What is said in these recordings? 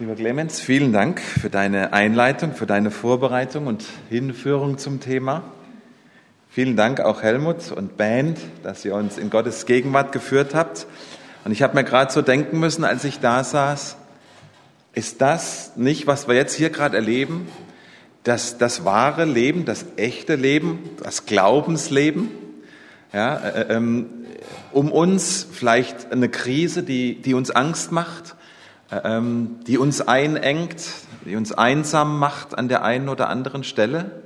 Lieber Clemens, vielen Dank für deine Einleitung, für deine Vorbereitung und Hinführung zum Thema. Vielen Dank auch Helmut und Band, dass ihr uns in Gottes Gegenwart geführt habt. Und ich habe mir gerade so denken müssen, als ich da saß, ist das nicht, was wir jetzt hier gerade erleben, das, das wahre Leben, das echte Leben, das Glaubensleben? Ja, äh, ähm, um uns vielleicht eine Krise, die, die uns Angst macht, die uns einengt, die uns einsam macht an der einen oder anderen Stelle.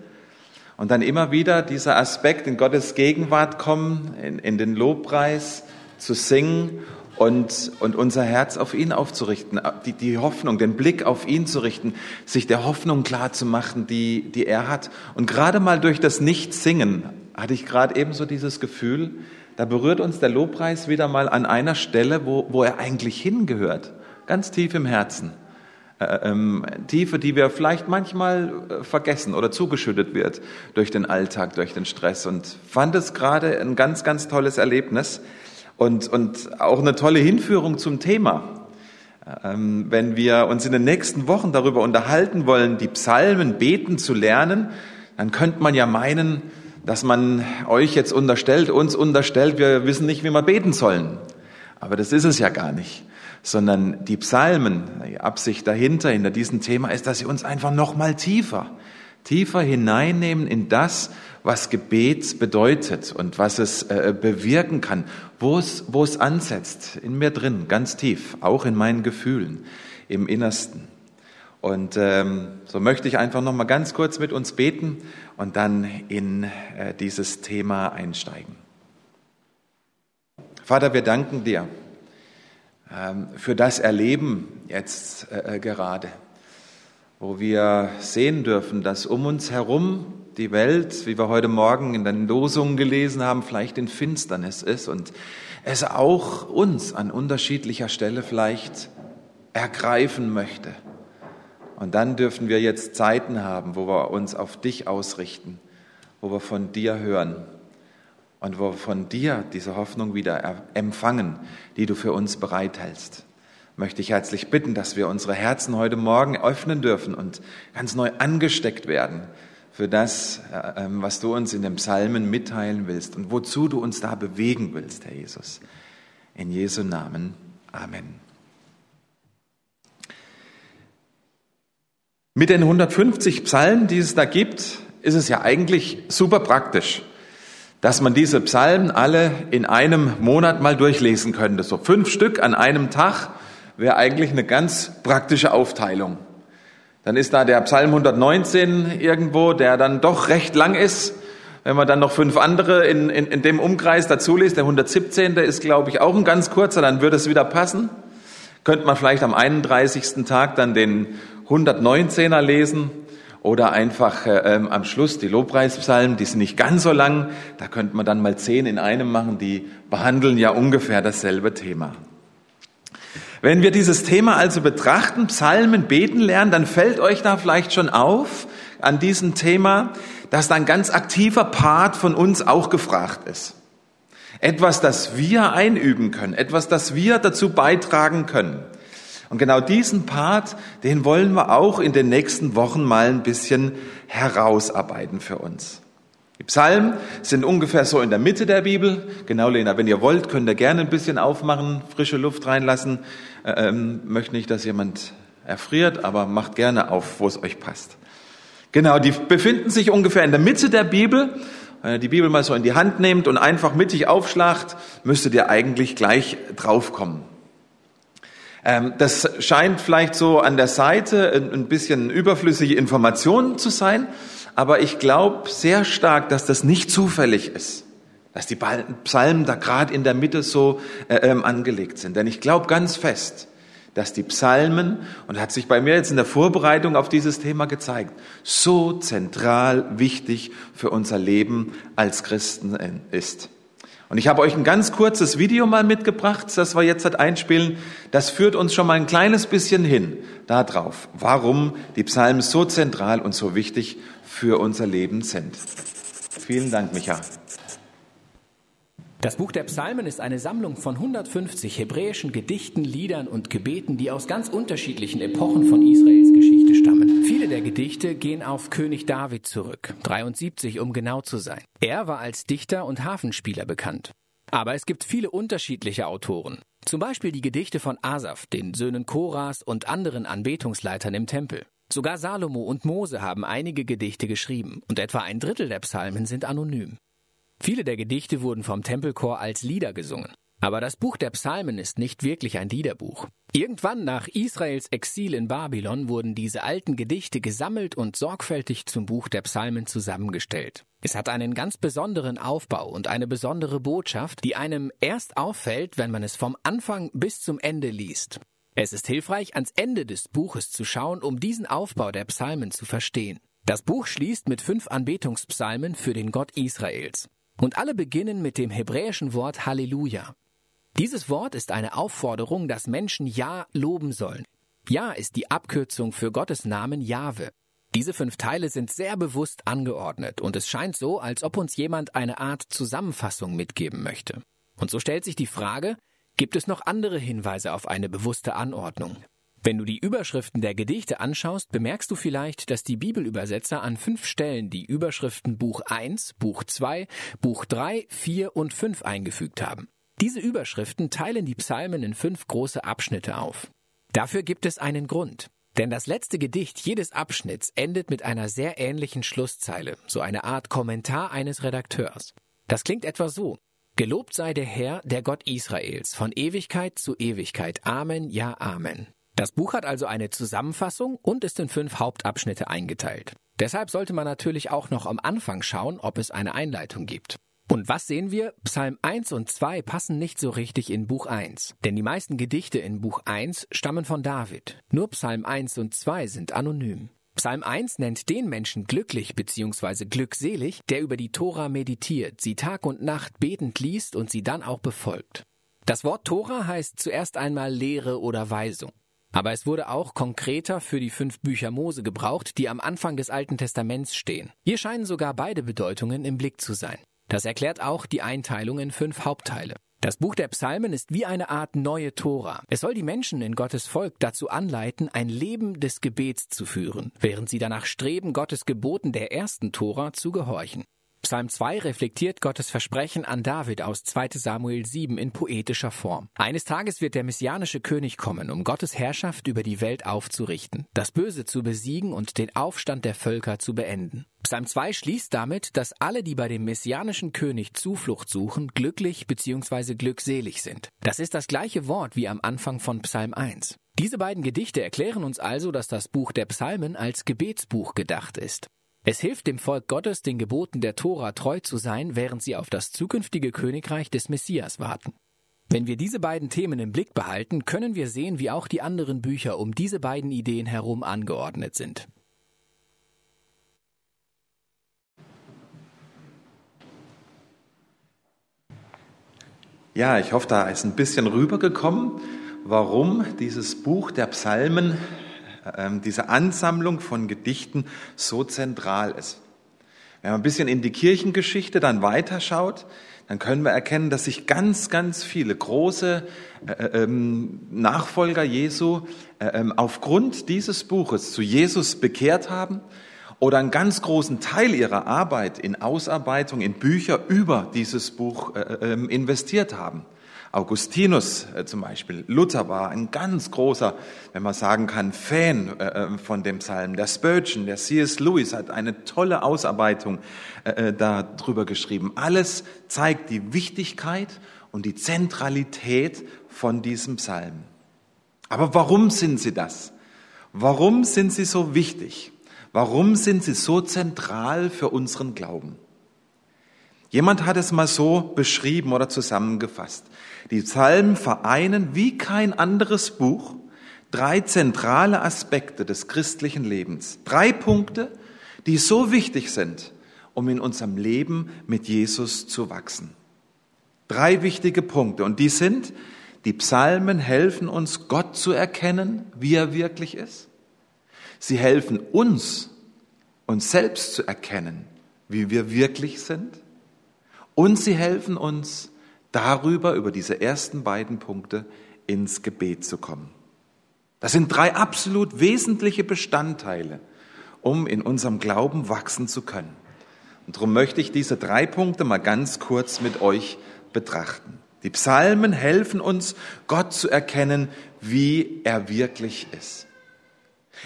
Und dann immer wieder dieser Aspekt in Gottes Gegenwart kommen, in, in den Lobpreis zu singen und, und unser Herz auf ihn aufzurichten, die, die Hoffnung, den Blick auf ihn zu richten, sich der Hoffnung klar zu machen, die, die er hat. Und gerade mal durch das Nichtsingen hatte ich gerade ebenso dieses Gefühl, da berührt uns der Lobpreis wieder mal an einer Stelle, wo, wo er eigentlich hingehört ganz tief im Herzen. Äh, ähm, Tiefe, die wir vielleicht manchmal äh, vergessen oder zugeschüttet wird durch den Alltag, durch den Stress. Und fand es gerade ein ganz, ganz tolles Erlebnis und, und auch eine tolle Hinführung zum Thema. Ähm, wenn wir uns in den nächsten Wochen darüber unterhalten wollen, die Psalmen beten zu lernen, dann könnte man ja meinen, dass man euch jetzt unterstellt, uns unterstellt, wir wissen nicht, wie wir beten sollen. Aber das ist es ja gar nicht sondern die Psalmen, die Absicht dahinter, hinter diesem Thema ist, dass sie uns einfach noch mal tiefer, tiefer hineinnehmen in das, was Gebet bedeutet und was es äh, bewirken kann, wo es, wo es ansetzt, in mir drin, ganz tief, auch in meinen Gefühlen, im Innersten. Und ähm, so möchte ich einfach noch mal ganz kurz mit uns beten und dann in äh, dieses Thema einsteigen. Vater, wir danken dir für das Erleben jetzt äh, äh, gerade, wo wir sehen dürfen, dass um uns herum die Welt, wie wir heute Morgen in den Losungen gelesen haben, vielleicht in Finsternis ist und es auch uns an unterschiedlicher Stelle vielleicht ergreifen möchte. Und dann dürfen wir jetzt Zeiten haben, wo wir uns auf dich ausrichten, wo wir von dir hören und wo von dir diese Hoffnung wieder empfangen, die du für uns bereithältst. Möchte ich herzlich bitten, dass wir unsere Herzen heute Morgen öffnen dürfen und ganz neu angesteckt werden für das, äh, ähm, was du uns in den Psalmen mitteilen willst und wozu du uns da bewegen willst, Herr Jesus. In Jesu Namen. Amen. Mit den 150 Psalmen, die es da gibt, ist es ja eigentlich super praktisch dass man diese Psalmen alle in einem Monat mal durchlesen könnte. So fünf Stück an einem Tag wäre eigentlich eine ganz praktische Aufteilung. Dann ist da der Psalm 119 irgendwo, der dann doch recht lang ist. Wenn man dann noch fünf andere in, in, in dem Umkreis dazu liest, der 117. Der ist, glaube ich, auch ein ganz kurzer, dann würde es wieder passen. Könnte man vielleicht am 31. Tag dann den 119er lesen oder einfach äh, ähm, am Schluss die Lobpreispsalmen, die sind nicht ganz so lang, da könnte man dann mal zehn in einem machen, die behandeln ja ungefähr dasselbe Thema. Wenn wir dieses Thema also betrachten, Psalmen beten lernen, dann fällt euch da vielleicht schon auf an diesem Thema, dass da ein ganz aktiver Part von uns auch gefragt ist. Etwas, das wir einüben können, etwas, das wir dazu beitragen können. Und genau diesen Part, den wollen wir auch in den nächsten Wochen mal ein bisschen herausarbeiten für uns. Die Psalmen sind ungefähr so in der Mitte der Bibel. Genau, Lena, wenn ihr wollt, könnt ihr gerne ein bisschen aufmachen, frische Luft reinlassen. Äh, ähm, möchte nicht, dass jemand erfriert, aber macht gerne auf, wo es euch passt. Genau, die befinden sich ungefähr in der Mitte der Bibel. Wenn ihr die Bibel mal so in die Hand nehmt und einfach mittig aufschlagt, müsstet ihr eigentlich gleich draufkommen. Ähm, das scheint vielleicht so an der Seite ein bisschen überflüssige Informationen zu sein, aber ich glaube sehr stark, dass das nicht zufällig ist, dass die Psalmen da gerade in der Mitte so äh, ähm, angelegt sind. Denn ich glaube ganz fest, dass die Psalmen, und hat sich bei mir jetzt in der Vorbereitung auf dieses Thema gezeigt, so zentral wichtig für unser Leben als Christen ist. Und ich habe euch ein ganz kurzes Video mal mitgebracht, das wir jetzt halt einspielen. Das führt uns schon mal ein kleines bisschen hin darauf, warum die Psalmen so zentral und so wichtig für unser Leben sind. Vielen Dank, Micha. Das Buch der Psalmen ist eine Sammlung von 150 hebräischen Gedichten, Liedern und Gebeten, die aus ganz unterschiedlichen Epochen von Israels Geschichte stammen. Viele der Gedichte gehen auf König David zurück, 73 um genau zu sein. Er war als Dichter und Hafenspieler bekannt. Aber es gibt viele unterschiedliche Autoren. Zum Beispiel die Gedichte von Asaf, den Söhnen Koras und anderen Anbetungsleitern im Tempel. Sogar Salomo und Mose haben einige Gedichte geschrieben und etwa ein Drittel der Psalmen sind anonym. Viele der Gedichte wurden vom Tempelchor als Lieder gesungen. Aber das Buch der Psalmen ist nicht wirklich ein Liederbuch. Irgendwann nach Israels Exil in Babylon wurden diese alten Gedichte gesammelt und sorgfältig zum Buch der Psalmen zusammengestellt. Es hat einen ganz besonderen Aufbau und eine besondere Botschaft, die einem erst auffällt, wenn man es vom Anfang bis zum Ende liest. Es ist hilfreich, ans Ende des Buches zu schauen, um diesen Aufbau der Psalmen zu verstehen. Das Buch schließt mit fünf Anbetungspsalmen für den Gott Israels. Und alle beginnen mit dem hebräischen Wort Halleluja. Dieses Wort ist eine Aufforderung, dass Menschen Ja loben sollen. Ja ist die Abkürzung für Gottes Namen Jahwe. Diese fünf Teile sind sehr bewusst angeordnet und es scheint so, als ob uns jemand eine Art Zusammenfassung mitgeben möchte. Und so stellt sich die Frage, gibt es noch andere Hinweise auf eine bewusste Anordnung? Wenn du die Überschriften der Gedichte anschaust, bemerkst du vielleicht, dass die Bibelübersetzer an fünf Stellen die Überschriften Buch 1, Buch 2, Buch 3, 4 und 5 eingefügt haben. Diese Überschriften teilen die Psalmen in fünf große Abschnitte auf. Dafür gibt es einen Grund. Denn das letzte Gedicht jedes Abschnitts endet mit einer sehr ähnlichen Schlusszeile, so eine Art Kommentar eines Redakteurs. Das klingt etwa so. Gelobt sei der Herr, der Gott Israels, von Ewigkeit zu Ewigkeit. Amen, ja, Amen. Das Buch hat also eine Zusammenfassung und ist in fünf Hauptabschnitte eingeteilt. Deshalb sollte man natürlich auch noch am Anfang schauen, ob es eine Einleitung gibt. Und was sehen wir? Psalm 1 und 2 passen nicht so richtig in Buch 1, denn die meisten Gedichte in Buch 1 stammen von David. Nur Psalm 1 und 2 sind anonym. Psalm 1 nennt den Menschen glücklich bzw. glückselig, der über die Tora meditiert, sie Tag und Nacht betend liest und sie dann auch befolgt. Das Wort Tora heißt zuerst einmal Lehre oder Weisung. Aber es wurde auch konkreter für die fünf Bücher Mose gebraucht, die am Anfang des Alten Testaments stehen. Hier scheinen sogar beide Bedeutungen im Blick zu sein. Das erklärt auch die Einteilung in fünf Hauptteile. Das Buch der Psalmen ist wie eine Art neue Tora. Es soll die Menschen in Gottes Volk dazu anleiten, ein Leben des Gebets zu führen, während sie danach streben, Gottes Geboten der ersten Tora zu gehorchen. Psalm 2 reflektiert Gottes Versprechen an David aus 2 Samuel 7 in poetischer Form. Eines Tages wird der messianische König kommen, um Gottes Herrschaft über die Welt aufzurichten, das Böse zu besiegen und den Aufstand der Völker zu beenden. Psalm 2 schließt damit, dass alle, die bei dem messianischen König Zuflucht suchen, glücklich bzw. glückselig sind. Das ist das gleiche Wort wie am Anfang von Psalm 1. Diese beiden Gedichte erklären uns also, dass das Buch der Psalmen als Gebetsbuch gedacht ist. Es hilft dem Volk Gottes, den Geboten der Tora treu zu sein, während sie auf das zukünftige Königreich des Messias warten. Wenn wir diese beiden Themen im Blick behalten, können wir sehen, wie auch die anderen Bücher um diese beiden Ideen herum angeordnet sind. Ja, ich hoffe, da ist ein bisschen rübergekommen, warum dieses Buch der Psalmen diese Ansammlung von Gedichten so zentral ist. Wenn man ein bisschen in die Kirchengeschichte dann weiterschaut, dann können wir erkennen, dass sich ganz, ganz viele große äh, äh ähm, Nachfolger Jesu äh, ähm, aufgrund dieses Buches zu Jesus bekehrt haben oder einen ganz großen Teil ihrer Arbeit in Ausarbeitung, in Bücher über dieses Buch ähm, investiert haben. Augustinus äh, zum Beispiel, Luther war ein ganz großer, wenn man sagen kann, Fan äh, äh, von dem Psalm. Der Spurgeon, der C.S. Lewis hat eine tolle Ausarbeitung darüber geschrieben. Alles zeigt die Wichtigkeit und die Zentralität von diesem Psalm. Aber warum sind sie das? Warum sind sie so wichtig? Warum sind sie so zentral für unseren Glauben? Jemand hat es mal so beschrieben oder zusammengefasst. Die Psalmen vereinen wie kein anderes Buch drei zentrale Aspekte des christlichen Lebens. Drei Punkte, die so wichtig sind, um in unserem Leben mit Jesus zu wachsen. Drei wichtige Punkte. Und die sind, die Psalmen helfen uns, Gott zu erkennen, wie er wirklich ist. Sie helfen uns, uns selbst zu erkennen, wie wir wirklich sind. Und sie helfen uns, darüber, über diese ersten beiden Punkte, ins Gebet zu kommen. Das sind drei absolut wesentliche Bestandteile, um in unserem Glauben wachsen zu können. Und darum möchte ich diese drei Punkte mal ganz kurz mit euch betrachten. Die Psalmen helfen uns, Gott zu erkennen, wie er wirklich ist.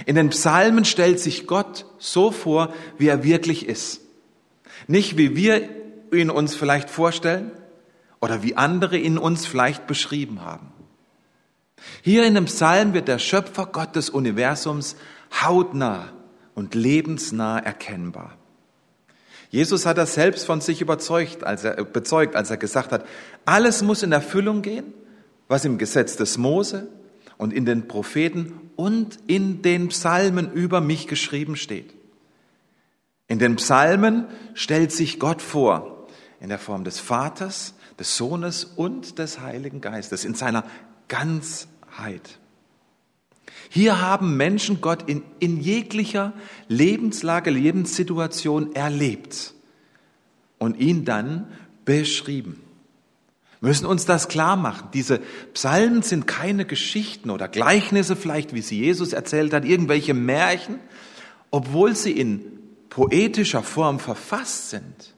In den Psalmen stellt sich Gott so vor, wie er wirklich ist. Nicht wie wir ihn uns vielleicht vorstellen oder wie andere ihn uns vielleicht beschrieben haben. Hier in dem Psalm wird der Schöpfer Gott des Universums hautnah und lebensnah erkennbar. Jesus hat das selbst von sich überzeugt, als er, bezeugt, als er gesagt hat, alles muss in Erfüllung gehen, was im Gesetz des Mose und in den Propheten und in den Psalmen über mich geschrieben steht. In den Psalmen stellt sich Gott vor in der Form des Vaters, des Sohnes und des Heiligen Geistes in seiner Ganzheit. Hier haben Menschen Gott in, in jeglicher Lebenslage, Lebenssituation erlebt und ihn dann beschrieben. Wir müssen uns das klar machen. Diese Psalmen sind keine Geschichten oder Gleichnisse, vielleicht wie sie Jesus erzählt hat, irgendwelche Märchen, obwohl sie in poetischer Form verfasst sind,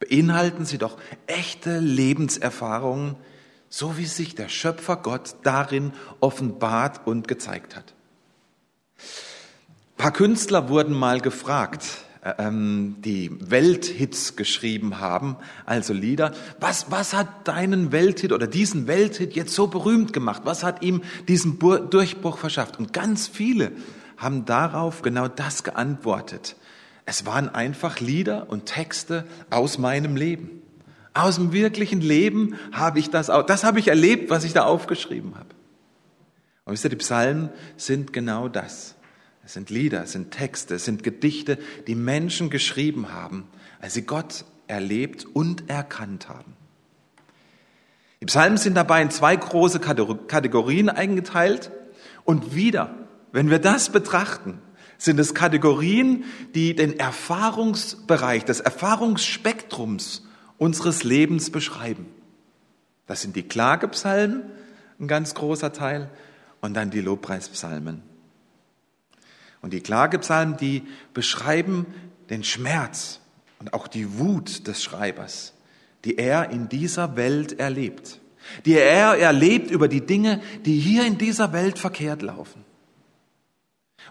beinhalten sie doch echte Lebenserfahrungen, so wie sich der Schöpfer Gott darin offenbart und gezeigt hat. Ein paar Künstler wurden mal gefragt, äh, ähm, die Welthits geschrieben haben, also Lieder. Was, was hat deinen Welthit oder diesen Welthit jetzt so berühmt gemacht? Was hat ihm diesen Durchbruch verschafft? Und ganz viele haben darauf genau das geantwortet. Es waren einfach Lieder und Texte aus meinem Leben. Aus dem wirklichen Leben habe ich das, das habe ich erlebt, was ich da aufgeschrieben habe. Und wisst ihr, die Psalmen sind genau das. Es sind Lieder, es sind Texte, es sind Gedichte, die Menschen geschrieben haben, als sie Gott erlebt und erkannt haben. Die Psalmen sind dabei in zwei große Kategorien eingeteilt. Und wieder, wenn wir das betrachten, sind es Kategorien, die den Erfahrungsbereich, das Erfahrungsspektrums unseres Lebens beschreiben. Das sind die Klagepsalmen, ein ganz großer Teil, und dann die Lobpreispsalmen. Und die Klagepsalmen, die beschreiben den Schmerz und auch die Wut des Schreibers, die er in dieser Welt erlebt, die er erlebt über die Dinge, die hier in dieser Welt verkehrt laufen.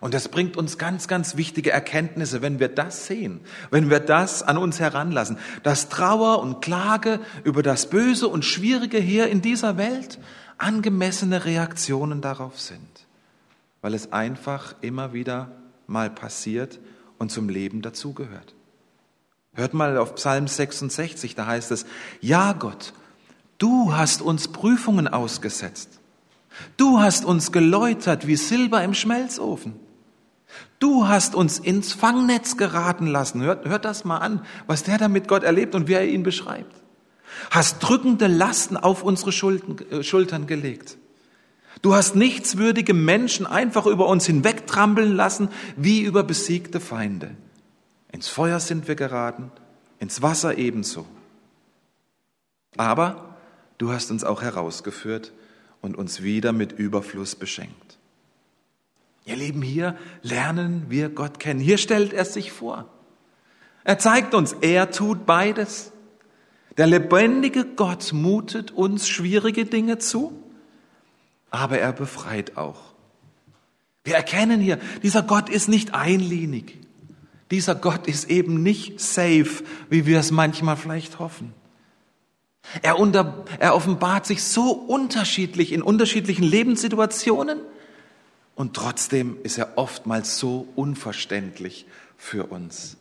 Und das bringt uns ganz, ganz wichtige Erkenntnisse, wenn wir das sehen, wenn wir das an uns heranlassen, dass Trauer und Klage über das Böse und Schwierige hier in dieser Welt angemessene Reaktionen darauf sind, weil es einfach immer wieder mal passiert und zum Leben dazugehört. Hört mal auf Psalm 66, da heißt es, ja Gott, du hast uns Prüfungen ausgesetzt. Du hast uns geläutert wie Silber im Schmelzofen. Du hast uns ins Fangnetz geraten lassen. Hört, hört das mal an, was der da mit Gott erlebt und wie er ihn beschreibt. Hast drückende Lasten auf unsere Schulden, äh, Schultern gelegt. Du hast nichtswürdige Menschen einfach über uns hinwegtrampeln lassen, wie über besiegte Feinde. Ins Feuer sind wir geraten, ins Wasser ebenso. Aber du hast uns auch herausgeführt und uns wieder mit Überfluss beschenkt. Ihr Lieben, hier lernen wir Gott kennen. Hier stellt er sich vor. Er zeigt uns, er tut beides. Der lebendige Gott mutet uns schwierige Dinge zu, aber er befreit auch. Wir erkennen hier, dieser Gott ist nicht einlinig. Dieser Gott ist eben nicht safe, wie wir es manchmal vielleicht hoffen. Er, unter, er offenbart sich so unterschiedlich in unterschiedlichen Lebenssituationen, und trotzdem ist er oftmals so unverständlich für uns.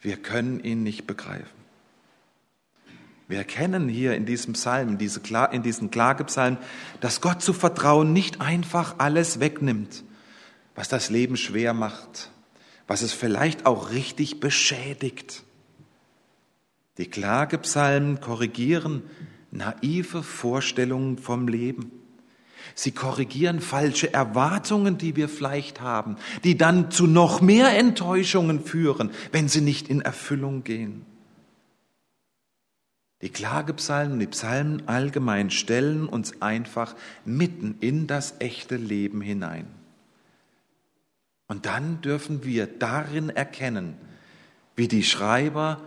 Wir können ihn nicht begreifen. Wir erkennen hier in diesem Psalm, in diesen Klagepsalmen, dass Gott zu vertrauen nicht einfach alles wegnimmt, was das Leben schwer macht, was es vielleicht auch richtig beschädigt. Die Klagepsalmen korrigieren naive Vorstellungen vom Leben. Sie korrigieren falsche Erwartungen, die wir vielleicht haben, die dann zu noch mehr Enttäuschungen führen, wenn sie nicht in Erfüllung gehen. Die Klagepsalmen, die Psalmen allgemein stellen uns einfach mitten in das echte Leben hinein. Und dann dürfen wir darin erkennen, wie die Schreiber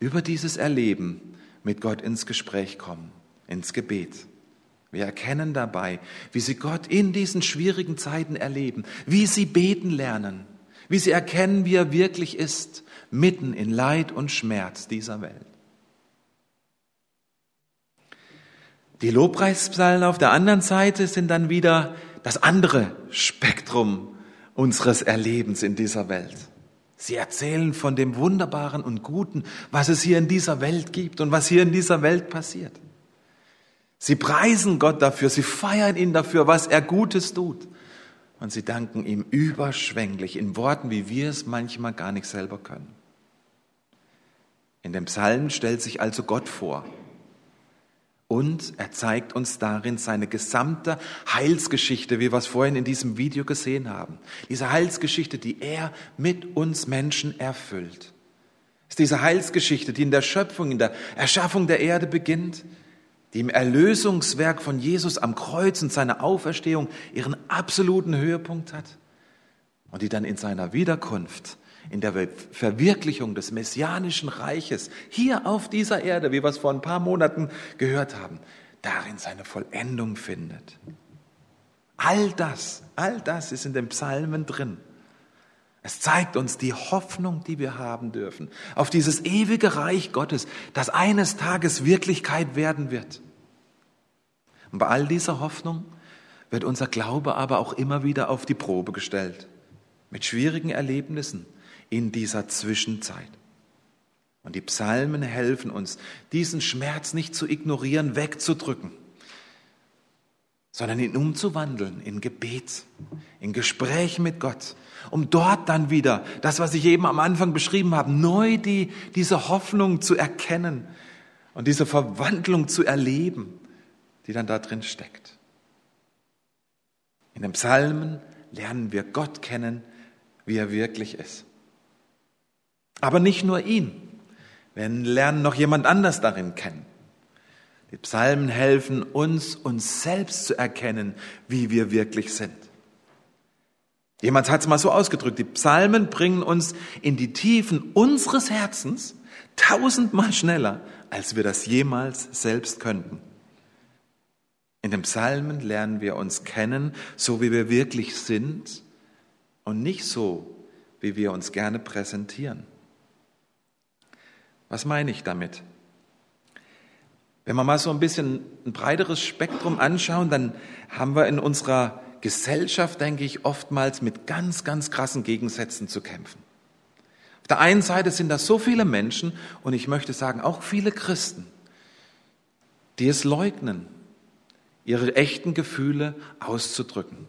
über dieses Erleben mit Gott ins Gespräch kommen, ins Gebet. Wir erkennen dabei, wie sie Gott in diesen schwierigen Zeiten erleben, wie sie beten lernen, wie sie erkennen, wie er wirklich ist, mitten in Leid und Schmerz dieser Welt. Die Lobpreispsalmen auf der anderen Seite sind dann wieder das andere Spektrum unseres Erlebens in dieser Welt. Sie erzählen von dem Wunderbaren und Guten, was es hier in dieser Welt gibt und was hier in dieser Welt passiert. Sie preisen Gott dafür, sie feiern ihn dafür, was er Gutes tut. Und sie danken ihm überschwänglich in Worten, wie wir es manchmal gar nicht selber können. In dem Psalm stellt sich also Gott vor. Und er zeigt uns darin seine gesamte Heilsgeschichte, wie wir es vorhin in diesem Video gesehen haben. Diese Heilsgeschichte, die er mit uns Menschen erfüllt. ist diese Heilsgeschichte, die in der Schöpfung, in der Erschaffung der Erde beginnt, die im Erlösungswerk von Jesus am Kreuz und seiner Auferstehung ihren absoluten Höhepunkt hat und die dann in seiner Wiederkunft, in der Verwirklichung des messianischen Reiches hier auf dieser Erde, wie wir es vor ein paar Monaten gehört haben, darin seine Vollendung findet. All das, all das ist in den Psalmen drin. Es zeigt uns die Hoffnung, die wir haben dürfen, auf dieses ewige Reich Gottes, das eines Tages Wirklichkeit werden wird. Und bei all dieser Hoffnung wird unser Glaube aber auch immer wieder auf die Probe gestellt, mit schwierigen Erlebnissen in dieser Zwischenzeit. Und die Psalmen helfen uns, diesen Schmerz nicht zu ignorieren, wegzudrücken, sondern ihn umzuwandeln in Gebet, in Gespräch mit Gott, um dort dann wieder das, was ich eben am Anfang beschrieben habe, neu die, diese Hoffnung zu erkennen und diese Verwandlung zu erleben, die dann da drin steckt. In den Psalmen lernen wir Gott kennen, wie er wirklich ist. Aber nicht nur ihn. Wir lernen noch jemand anders darin kennen. Die Psalmen helfen uns, uns selbst zu erkennen, wie wir wirklich sind. Jemand hat es mal so ausgedrückt, die Psalmen bringen uns in die Tiefen unseres Herzens tausendmal schneller, als wir das jemals selbst könnten. In den Psalmen lernen wir uns kennen, so wie wir wirklich sind und nicht so, wie wir uns gerne präsentieren. Was meine ich damit? Wenn wir mal so ein bisschen ein breiteres Spektrum anschauen, dann haben wir in unserer Gesellschaft, denke ich, oftmals mit ganz, ganz krassen Gegensätzen zu kämpfen. Auf der einen Seite sind da so viele Menschen und ich möchte sagen auch viele Christen, die es leugnen, ihre echten Gefühle auszudrücken,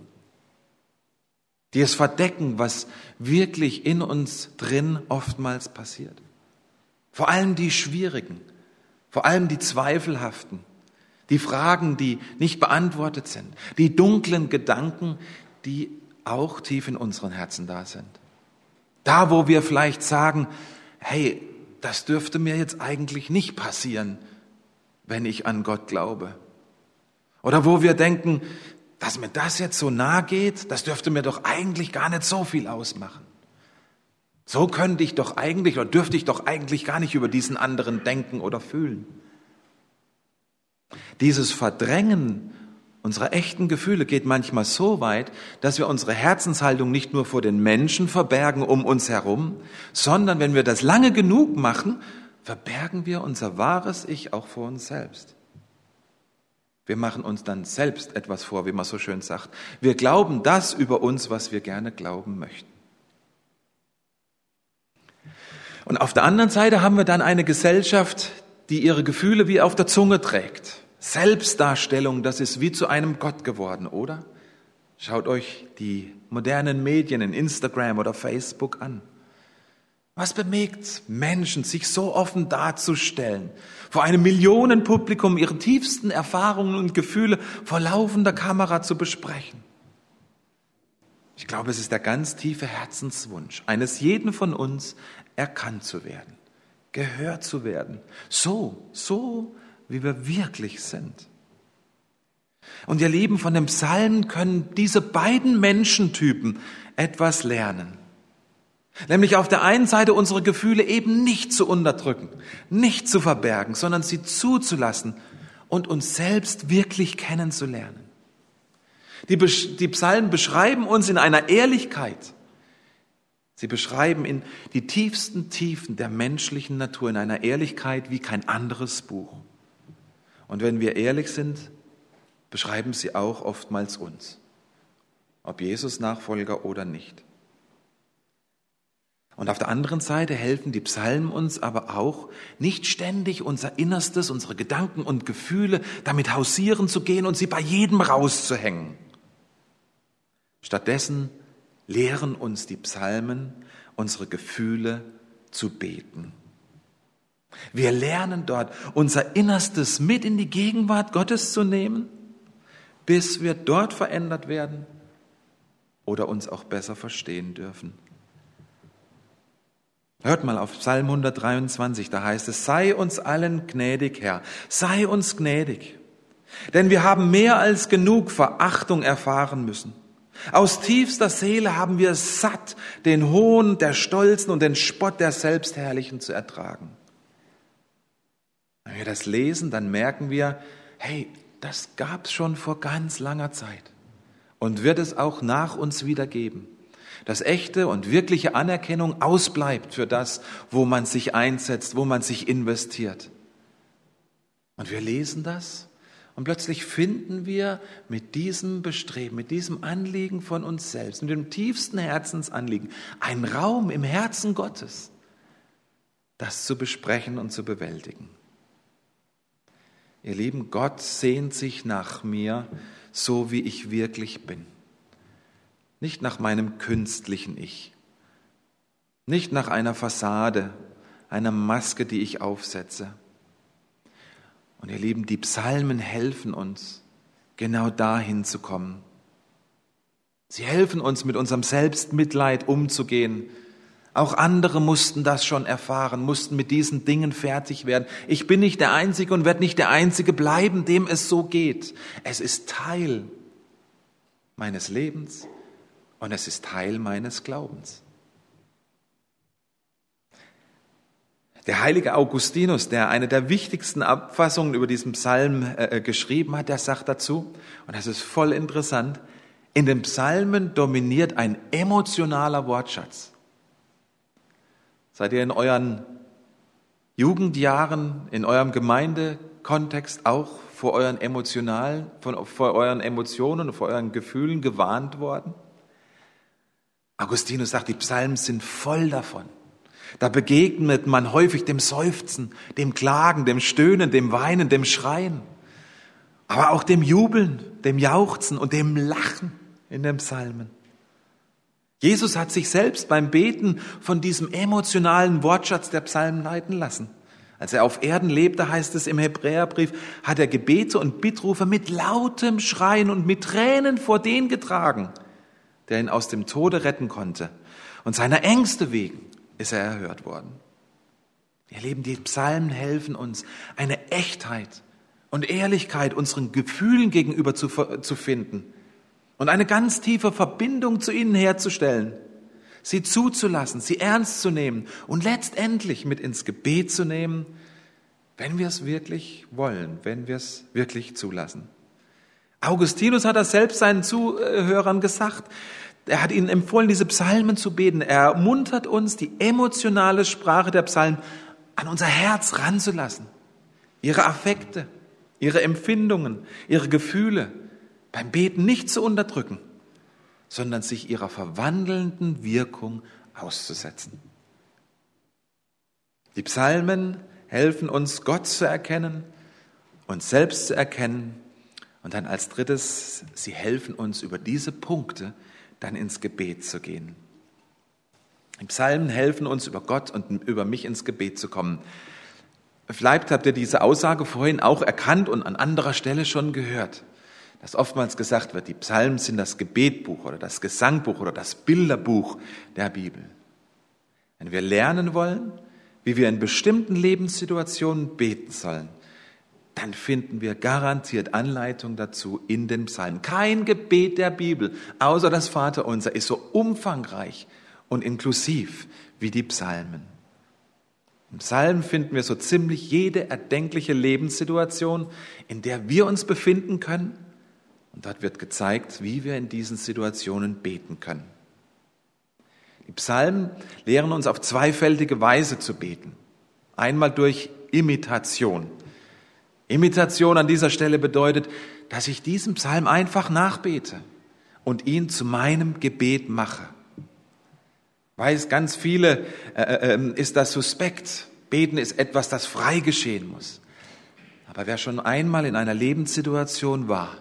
die es verdecken, was wirklich in uns drin oftmals passiert. Vor allem die schwierigen, vor allem die zweifelhaften, die Fragen, die nicht beantwortet sind, die dunklen Gedanken, die auch tief in unseren Herzen da sind. Da, wo wir vielleicht sagen, hey, das dürfte mir jetzt eigentlich nicht passieren, wenn ich an Gott glaube. Oder wo wir denken, dass mir das jetzt so nahe geht, das dürfte mir doch eigentlich gar nicht so viel ausmachen. So könnte ich doch eigentlich oder dürfte ich doch eigentlich gar nicht über diesen anderen denken oder fühlen. Dieses Verdrängen unserer echten Gefühle geht manchmal so weit, dass wir unsere Herzenshaltung nicht nur vor den Menschen verbergen um uns herum, sondern wenn wir das lange genug machen, verbergen wir unser wahres Ich auch vor uns selbst. Wir machen uns dann selbst etwas vor, wie man so schön sagt. Wir glauben das über uns, was wir gerne glauben möchten. Und auf der anderen Seite haben wir dann eine Gesellschaft, die ihre Gefühle wie auf der Zunge trägt. Selbstdarstellung, das ist wie zu einem Gott geworden, oder? Schaut euch die modernen Medien in Instagram oder Facebook an. Was bewegt Menschen, sich so offen darzustellen, vor einem Millionenpublikum ihre tiefsten Erfahrungen und Gefühle vor laufender Kamera zu besprechen? Ich glaube, es ist der ganz tiefe Herzenswunsch eines jeden von uns, erkannt zu werden, gehört zu werden. So, so, wie wir wirklich sind. Und ihr Lieben, von dem Psalm können diese beiden Menschentypen etwas lernen. Nämlich auf der einen Seite unsere Gefühle eben nicht zu unterdrücken, nicht zu verbergen, sondern sie zuzulassen und uns selbst wirklich kennenzulernen. Die, die Psalmen beschreiben uns in einer Ehrlichkeit. Sie beschreiben in die tiefsten Tiefen der menschlichen Natur in einer Ehrlichkeit wie kein anderes Buch. Und wenn wir ehrlich sind, beschreiben sie auch oftmals uns, ob Jesus Nachfolger oder nicht. Und auf der anderen Seite helfen die Psalmen uns aber auch, nicht ständig unser Innerstes, unsere Gedanken und Gefühle damit hausieren zu gehen und sie bei jedem rauszuhängen. Stattdessen lehren uns die Psalmen, unsere Gefühle zu beten. Wir lernen dort, unser Innerstes mit in die Gegenwart Gottes zu nehmen, bis wir dort verändert werden oder uns auch besser verstehen dürfen. Hört mal auf Psalm 123, da heißt es, sei uns allen gnädig, Herr, sei uns gnädig. Denn wir haben mehr als genug Verachtung erfahren müssen. Aus tiefster Seele haben wir satt, den Hohn der Stolzen und den Spott der Selbstherrlichen zu ertragen. Wenn wir das lesen, dann merken wir, hey, das gab's schon vor ganz langer Zeit und wird es auch nach uns wieder geben dass echte und wirkliche Anerkennung ausbleibt für das, wo man sich einsetzt, wo man sich investiert. Und wir lesen das und plötzlich finden wir mit diesem Bestreben, mit diesem Anliegen von uns selbst, mit dem tiefsten Herzensanliegen, einen Raum im Herzen Gottes, das zu besprechen und zu bewältigen. Ihr Lieben, Gott sehnt sich nach mir, so wie ich wirklich bin nicht nach meinem künstlichen Ich, nicht nach einer Fassade, einer Maske, die ich aufsetze. Und ihr Lieben, die Psalmen helfen uns, genau dahin zu kommen. Sie helfen uns, mit unserem Selbstmitleid umzugehen. Auch andere mussten das schon erfahren, mussten mit diesen Dingen fertig werden. Ich bin nicht der Einzige und werde nicht der Einzige bleiben, dem es so geht. Es ist Teil meines Lebens und es ist Teil meines Glaubens. Der heilige Augustinus, der eine der wichtigsten Abfassungen über diesen Psalm äh, geschrieben hat, der sagt dazu, und das ist voll interessant, in den Psalmen dominiert ein emotionaler Wortschatz. Seid ihr in euren Jugendjahren, in eurem Gemeindekontext auch vor euren emotionalen, vor euren Emotionen, vor euren Gefühlen gewarnt worden? Augustinus sagt, die Psalmen sind voll davon. Da begegnet man häufig dem Seufzen, dem Klagen, dem Stöhnen, dem Weinen, dem Schreien, aber auch dem Jubeln, dem Jauchzen und dem Lachen in den Psalmen. Jesus hat sich selbst beim Beten von diesem emotionalen Wortschatz der Psalmen leiten lassen. Als er auf Erden lebte, heißt es im Hebräerbrief, hat er Gebete und Bittrufe mit lautem Schreien und mit Tränen vor den getragen, der ihn aus dem Tode retten konnte. Und seiner Ängste wegen ist er erhört worden. Ihr Leben, die Psalmen helfen uns, eine Echtheit und Ehrlichkeit unseren Gefühlen gegenüber zu, zu finden und eine ganz tiefe Verbindung zu ihnen herzustellen, sie zuzulassen, sie ernst zu nehmen und letztendlich mit ins Gebet zu nehmen, wenn wir es wirklich wollen, wenn wir es wirklich zulassen. Augustinus hat das selbst seinen Zuhörern gesagt. Er hat ihnen empfohlen, diese Psalmen zu beten. Er ermuntert uns, die emotionale Sprache der Psalmen an unser Herz ranzulassen. Ihre Affekte, ihre Empfindungen, ihre Gefühle beim Beten nicht zu unterdrücken, sondern sich ihrer verwandelnden Wirkung auszusetzen. Die Psalmen helfen uns, Gott zu erkennen, uns selbst zu erkennen und dann als drittes, sie helfen uns über diese Punkte dann ins Gebet zu gehen. Die Psalmen helfen uns, über Gott und über mich ins Gebet zu kommen. Vielleicht habt ihr diese Aussage vorhin auch erkannt und an anderer Stelle schon gehört, dass oftmals gesagt wird, die Psalmen sind das Gebetbuch oder das Gesangbuch oder das Bilderbuch der Bibel. Wenn wir lernen wollen, wie wir in bestimmten Lebenssituationen beten sollen, dann finden wir garantiert Anleitung dazu in den Psalmen. Kein Gebet der Bibel, außer das Vaterunser, ist so umfangreich und inklusiv wie die Psalmen. Im Psalm finden wir so ziemlich jede erdenkliche Lebenssituation, in der wir uns befinden können. Und dort wird gezeigt, wie wir in diesen Situationen beten können. Die Psalmen lehren uns auf zweifältige Weise zu beten. Einmal durch Imitation. Imitation an dieser Stelle bedeutet, dass ich diesen Psalm einfach nachbete und ihn zu meinem Gebet mache. Weiß ganz viele äh, äh, ähm, ist das suspekt. Beten ist etwas, das frei geschehen muss. Aber wer schon einmal in einer Lebenssituation war,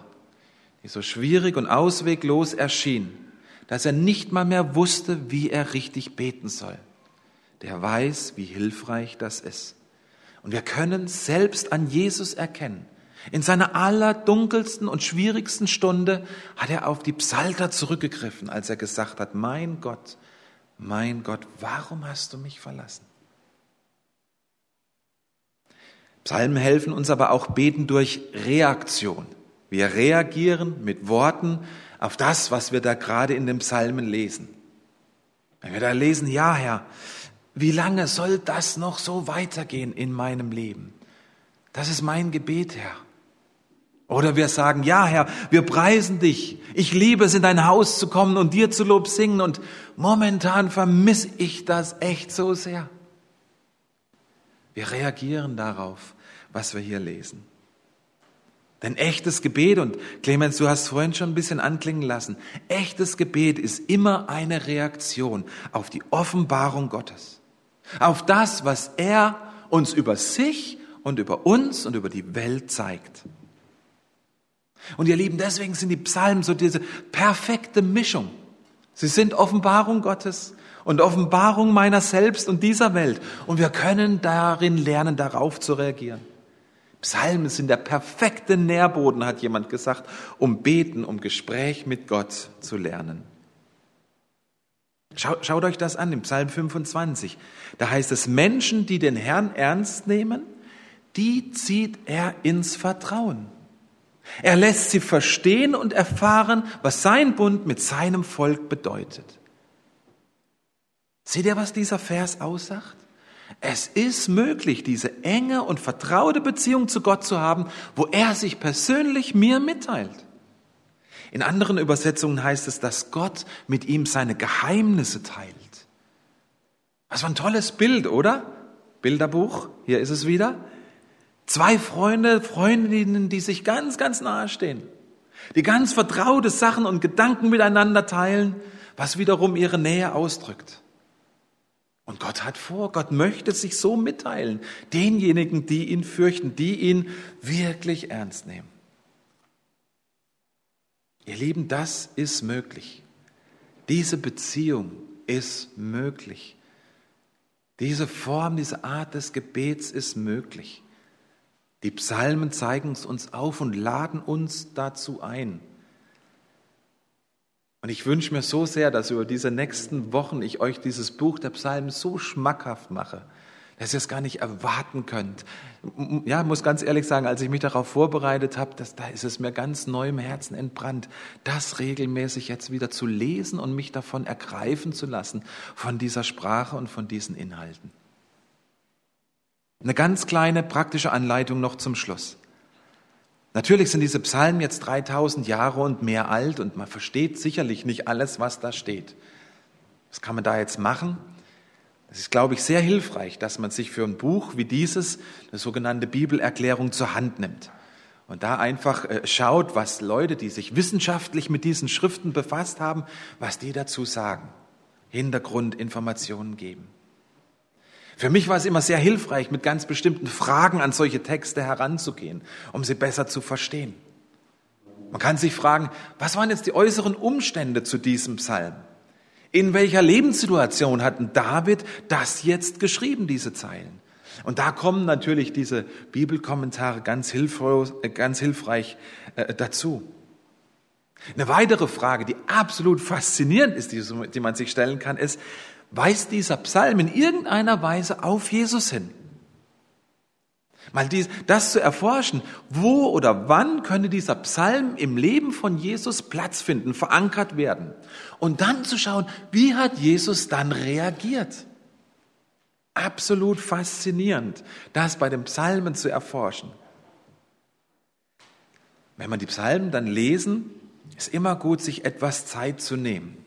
die so schwierig und ausweglos erschien, dass er nicht mal mehr wusste, wie er richtig beten soll, der weiß, wie hilfreich das ist. Und wir können selbst an Jesus erkennen. In seiner allerdunkelsten und schwierigsten Stunde hat er auf die Psalter zurückgegriffen, als er gesagt hat, mein Gott, mein Gott, warum hast du mich verlassen? Psalmen helfen uns aber auch beten durch Reaktion. Wir reagieren mit Worten auf das, was wir da gerade in den Psalmen lesen. Wenn wir da lesen, ja Herr, wie lange soll das noch so weitergehen in meinem Leben? Das ist mein Gebet, Herr. Oder wir sagen, ja Herr, wir preisen dich. Ich liebe es, in dein Haus zu kommen und dir zu Lob singen und momentan vermisse ich das echt so sehr. Wir reagieren darauf, was wir hier lesen. Denn echtes Gebet, und Clemens, du hast vorhin schon ein bisschen anklingen lassen, echtes Gebet ist immer eine Reaktion auf die Offenbarung Gottes auf das, was er uns über sich und über uns und über die Welt zeigt. Und ihr Lieben, deswegen sind die Psalmen so diese perfekte Mischung. Sie sind Offenbarung Gottes und Offenbarung meiner selbst und dieser Welt. Und wir können darin lernen, darauf zu reagieren. Psalmen sind der perfekte Nährboden, hat jemand gesagt, um beten, um Gespräch mit Gott zu lernen. Schaut, schaut euch das an im Psalm 25. Da heißt es, Menschen, die den Herrn ernst nehmen, die zieht er ins Vertrauen. Er lässt sie verstehen und erfahren, was sein Bund mit seinem Volk bedeutet. Seht ihr, was dieser Vers aussagt? Es ist möglich, diese enge und vertraute Beziehung zu Gott zu haben, wo er sich persönlich mir mitteilt. In anderen Übersetzungen heißt es, dass Gott mit ihm seine Geheimnisse teilt. Was für ein tolles Bild, oder? Bilderbuch, hier ist es wieder. Zwei Freunde, Freundinnen, die sich ganz, ganz nahe stehen, die ganz vertraute Sachen und Gedanken miteinander teilen, was wiederum ihre Nähe ausdrückt. Und Gott hat vor, Gott möchte sich so mitteilen, denjenigen, die ihn fürchten, die ihn wirklich ernst nehmen. Ihr Lieben, das ist möglich. Diese Beziehung ist möglich. Diese Form, diese Art des Gebets ist möglich. Die Psalmen zeigen es uns auf und laden uns dazu ein. Und ich wünsche mir so sehr, dass über diese nächsten Wochen ich euch dieses Buch der Psalmen so schmackhaft mache, dass ihr es gar nicht erwarten könnt. Ja, muss ganz ehrlich sagen, als ich mich darauf vorbereitet habe, da ist es mir ganz neu im Herzen entbrannt, das regelmäßig jetzt wieder zu lesen und mich davon ergreifen zu lassen, von dieser Sprache und von diesen Inhalten. Eine ganz kleine praktische Anleitung noch zum Schluss. Natürlich sind diese Psalmen jetzt 3000 Jahre und mehr alt und man versteht sicherlich nicht alles, was da steht. Was kann man da jetzt machen? Es ist, glaube ich, sehr hilfreich, dass man sich für ein Buch wie dieses, eine sogenannte Bibelerklärung, zur Hand nimmt. Und da einfach äh, schaut, was Leute, die sich wissenschaftlich mit diesen Schriften befasst haben, was die dazu sagen. Hintergrundinformationen geben. Für mich war es immer sehr hilfreich, mit ganz bestimmten Fragen an solche Texte heranzugehen, um sie besser zu verstehen. Man kann sich fragen, was waren jetzt die äußeren Umstände zu diesem Psalm? In welcher Lebenssituation hat David das jetzt geschrieben, diese Zeilen? Und da kommen natürlich diese Bibelkommentare ganz hilfreich, äh, ganz hilfreich äh, dazu. Eine weitere Frage, die absolut faszinierend ist, die, die man sich stellen kann, ist, weist dieser Psalm in irgendeiner Weise auf Jesus hin. Mal dies, das zu erforschen, wo oder wann könnte dieser Psalm im Leben von Jesus Platz finden, verankert werden. Und dann zu schauen, wie hat Jesus dann reagiert. Absolut faszinierend, das bei den Psalmen zu erforschen. Wenn man die Psalmen dann lesen, ist immer gut, sich etwas Zeit zu nehmen,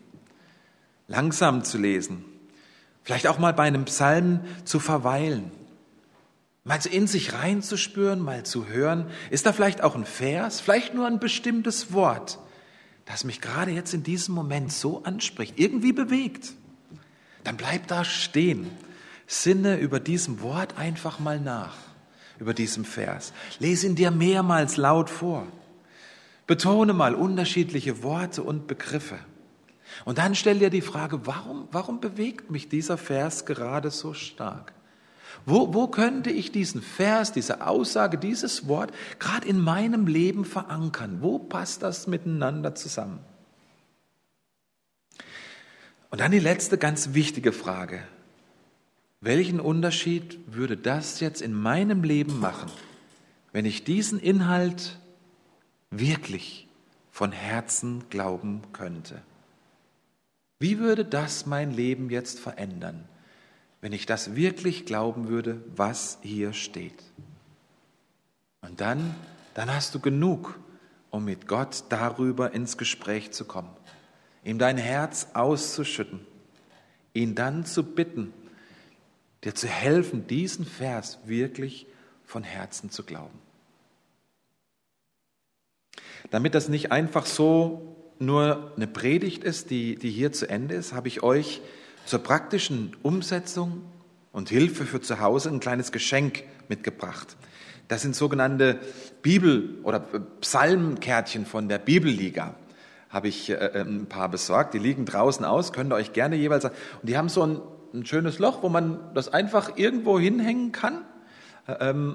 langsam zu lesen, vielleicht auch mal bei einem Psalm zu verweilen, mal in sich reinzuspüren, mal zu hören. Ist da vielleicht auch ein Vers, vielleicht nur ein bestimmtes Wort, das mich gerade jetzt in diesem Moment so anspricht, irgendwie bewegt? Dann bleib da stehen Sinne über diesem Wort einfach mal nach, über diesem Vers. Lese ihn dir mehrmals laut vor. Betone mal unterschiedliche Worte und Begriffe. Und dann stell dir die Frage, warum, warum bewegt mich dieser Vers gerade so stark? Wo, wo könnte ich diesen Vers, diese Aussage, dieses Wort gerade in meinem Leben verankern? Wo passt das miteinander zusammen? Und dann die letzte ganz wichtige Frage. Welchen Unterschied würde das jetzt in meinem Leben machen, wenn ich diesen Inhalt wirklich von Herzen glauben könnte? Wie würde das mein Leben jetzt verändern, wenn ich das wirklich glauben würde, was hier steht? Und dann, dann hast du genug, um mit Gott darüber ins Gespräch zu kommen, ihm dein Herz auszuschütten, ihn dann zu bitten, dir zu helfen, diesen Vers wirklich von Herzen zu glauben. Damit das nicht einfach so nur eine Predigt ist, die, die hier zu Ende ist, habe ich euch zur praktischen Umsetzung und Hilfe für zu Hause ein kleines Geschenk mitgebracht. Das sind sogenannte Bibel- oder Psalmkärtchen von der Bibelliga. Habe ich äh, ein paar besorgt. Die liegen draußen aus, könnt ihr euch gerne jeweils. Und die haben so ein ein schönes Loch, wo man das einfach irgendwo hinhängen kann,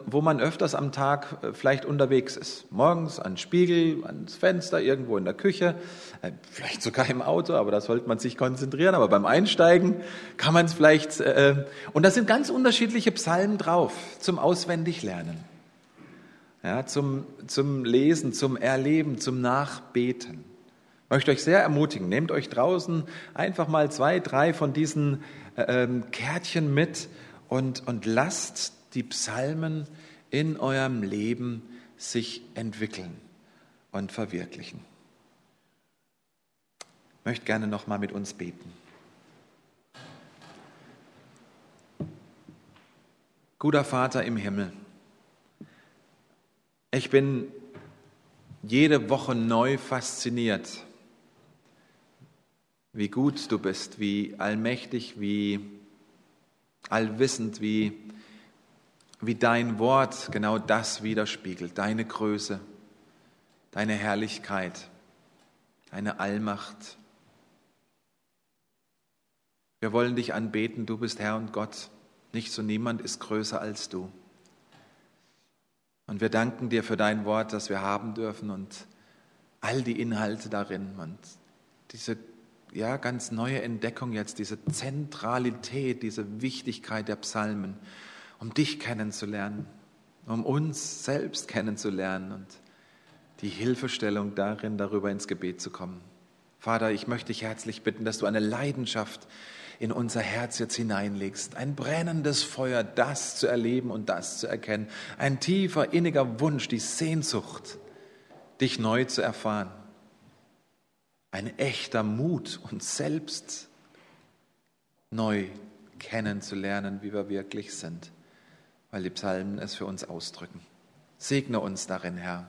wo man öfters am Tag äh, vielleicht unterwegs ist. Morgens an Spiegel, ans Fenster, irgendwo in der Küche, äh, vielleicht sogar im Auto, aber da sollte man sich konzentrieren. Aber beim Einsteigen kann man es vielleicht. Äh, und da sind ganz unterschiedliche Psalmen drauf zum Auswendiglernen. Ja, zum, zum Lesen, zum Erleben, zum Nachbeten. Ich möchte euch sehr ermutigen, nehmt euch draußen einfach mal zwei, drei von diesen ähm, Kärtchen mit und, und lasst die Psalmen in eurem Leben sich entwickeln und verwirklichen. Ich möchte gerne noch mal mit uns beten. Guter Vater im Himmel, ich bin jede Woche neu fasziniert wie gut du bist, wie allmächtig, wie allwissend, wie, wie dein Wort genau das widerspiegelt, deine Größe, deine Herrlichkeit, deine Allmacht. Wir wollen dich anbeten, du bist Herr und Gott, nicht so niemand ist größer als du. Und wir danken dir für dein Wort, das wir haben dürfen und all die Inhalte darin und diese ja, ganz neue Entdeckung jetzt, diese Zentralität, diese Wichtigkeit der Psalmen, um dich kennenzulernen, um uns selbst kennenzulernen und die Hilfestellung darin, darüber ins Gebet zu kommen. Vater, ich möchte dich herzlich bitten, dass du eine Leidenschaft in unser Herz jetzt hineinlegst, ein brennendes Feuer, das zu erleben und das zu erkennen, ein tiefer, inniger Wunsch, die Sehnsucht, dich neu zu erfahren. Ein echter Mut, uns selbst neu kennenzulernen, wie wir wirklich sind, weil die Psalmen es für uns ausdrücken. Segne uns darin, Herr.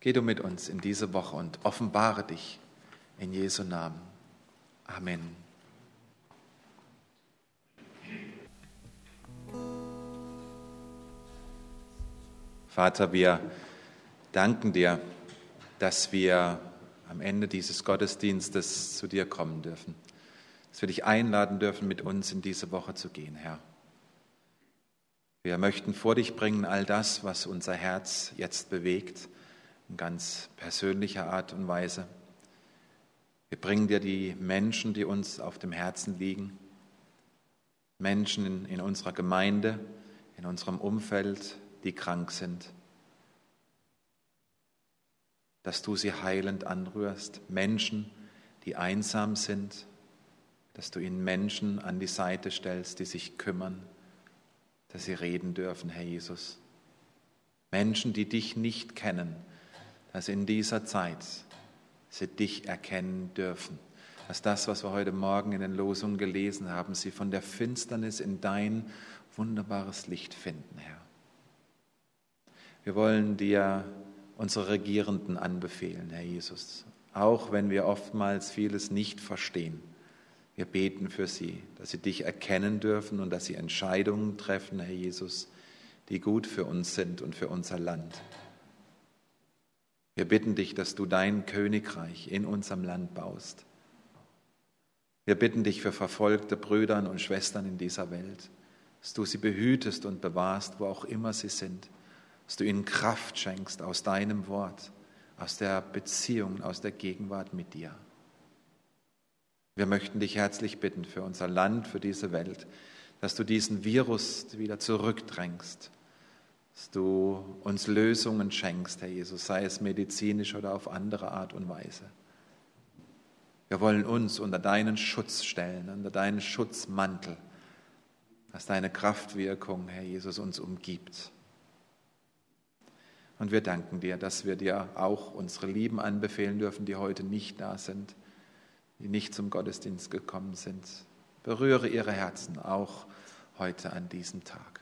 Geh du mit uns in diese Woche und offenbare dich in Jesu Namen. Amen. Vater, wir danken dir, dass wir am Ende dieses Gottesdienstes zu dir kommen dürfen. Dass wir dich einladen dürfen, mit uns in diese Woche zu gehen, Herr. Wir möchten vor dich bringen all das, was unser Herz jetzt bewegt, in ganz persönlicher Art und Weise. Wir bringen dir die Menschen, die uns auf dem Herzen liegen, Menschen in, in unserer Gemeinde, in unserem Umfeld, die krank sind. Dass du sie heilend anrührst. Menschen, die einsam sind, dass du ihnen Menschen an die Seite stellst, die sich kümmern, dass sie reden dürfen, Herr Jesus. Menschen, die dich nicht kennen, dass in dieser Zeit sie dich erkennen dürfen. Dass das, was wir heute Morgen in den Losungen gelesen haben, sie von der Finsternis in dein wunderbares Licht finden, Herr. Wir wollen dir unsere Regierenden anbefehlen, Herr Jesus, auch wenn wir oftmals vieles nicht verstehen. Wir beten für sie, dass sie dich erkennen dürfen und dass sie Entscheidungen treffen, Herr Jesus, die gut für uns sind und für unser Land. Wir bitten dich, dass du dein Königreich in unserem Land baust. Wir bitten dich für verfolgte Brüder und Schwestern in dieser Welt, dass du sie behütest und bewahrst, wo auch immer sie sind, dass du ihnen Kraft schenkst aus deinem Wort, aus der Beziehung, aus der Gegenwart mit dir. Wir möchten dich herzlich bitten für unser Land, für diese Welt, dass du diesen Virus wieder zurückdrängst, dass du uns Lösungen schenkst, Herr Jesus, sei es medizinisch oder auf andere Art und Weise. Wir wollen uns unter deinen Schutz stellen, unter deinen Schutzmantel, dass deine Kraftwirkung, Herr Jesus, uns umgibt. Und wir danken dir, dass wir dir auch unsere Lieben anbefehlen dürfen, die heute nicht da sind, die nicht zum Gottesdienst gekommen sind. Berühre ihre Herzen auch heute an diesem Tag.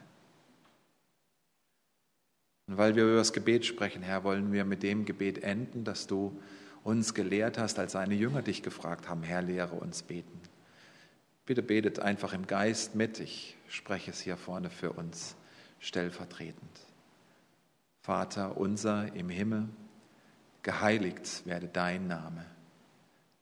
Und weil wir über das Gebet sprechen, Herr, wollen wir mit dem Gebet enden, das du uns gelehrt hast, als seine Jünger dich gefragt haben, Herr, lehre uns beten. Bitte betet einfach im Geist mit. Ich spreche es hier vorne für uns stellvertretend. Vater unser im Himmel, geheiligt werde dein Name,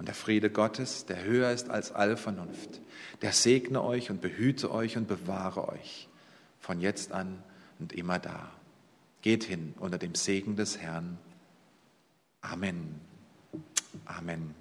Und der Friede Gottes, der höher ist als alle Vernunft, der segne euch und behüte euch und bewahre euch von jetzt an und immer da. Geht hin unter dem Segen des Herrn. Amen. Amen.